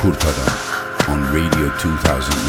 Kurt Adam on Radio 2019.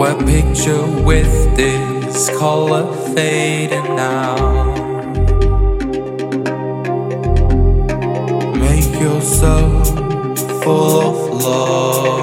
Where picture with this color fading now. Make yourself full of love.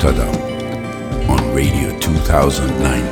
Kurt Adam on Radio 2019.